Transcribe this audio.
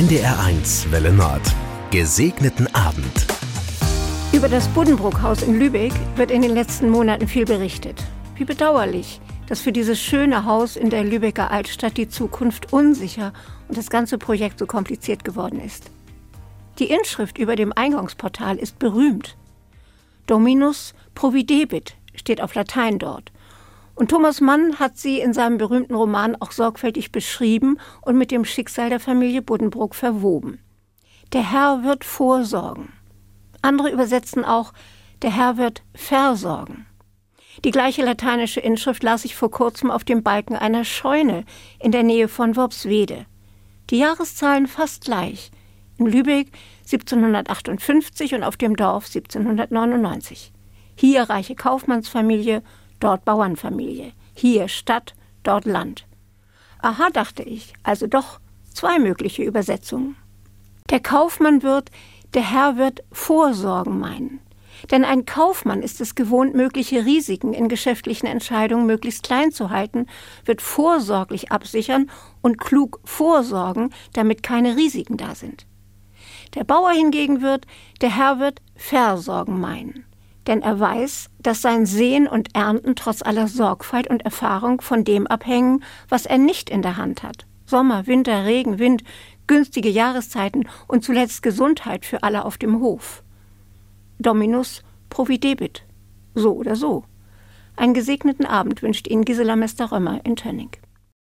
NDR1 Welle Nord. Gesegneten Abend. Über das Buddenbrook-Haus in Lübeck wird in den letzten Monaten viel berichtet. Wie bedauerlich, dass für dieses schöne Haus in der Lübecker Altstadt die Zukunft unsicher und das ganze Projekt so kompliziert geworden ist. Die Inschrift über dem Eingangsportal ist berühmt. Dominus providebit steht auf Latein dort und Thomas Mann hat sie in seinem berühmten Roman auch sorgfältig beschrieben und mit dem Schicksal der Familie Buddenbrook verwoben. Der Herr wird vorsorgen. Andere übersetzen auch, der Herr wird versorgen. Die gleiche lateinische Inschrift las ich vor kurzem auf dem Balken einer Scheune in der Nähe von Worpswede. Die Jahreszahlen fast gleich. In Lübeck 1758 und auf dem Dorf 1799. Hier reiche Kaufmannsfamilie dort Bauernfamilie, hier Stadt, dort Land. Aha, dachte ich, also doch zwei mögliche Übersetzungen. Der Kaufmann wird, der Herr wird Vorsorgen meinen. Denn ein Kaufmann ist es gewohnt, mögliche Risiken in geschäftlichen Entscheidungen möglichst klein zu halten, wird vorsorglich absichern und klug vorsorgen, damit keine Risiken da sind. Der Bauer hingegen wird, der Herr wird Versorgen meinen denn er weiß, dass sein Sehen und Ernten trotz aller Sorgfalt und Erfahrung von dem abhängen, was er nicht in der Hand hat. Sommer, Winter, Regen, Wind, günstige Jahreszeiten und zuletzt Gesundheit für alle auf dem Hof. Dominus providebit. So oder so. Einen gesegneten Abend wünscht Ihnen Gisela Mester-Römer in Tönning.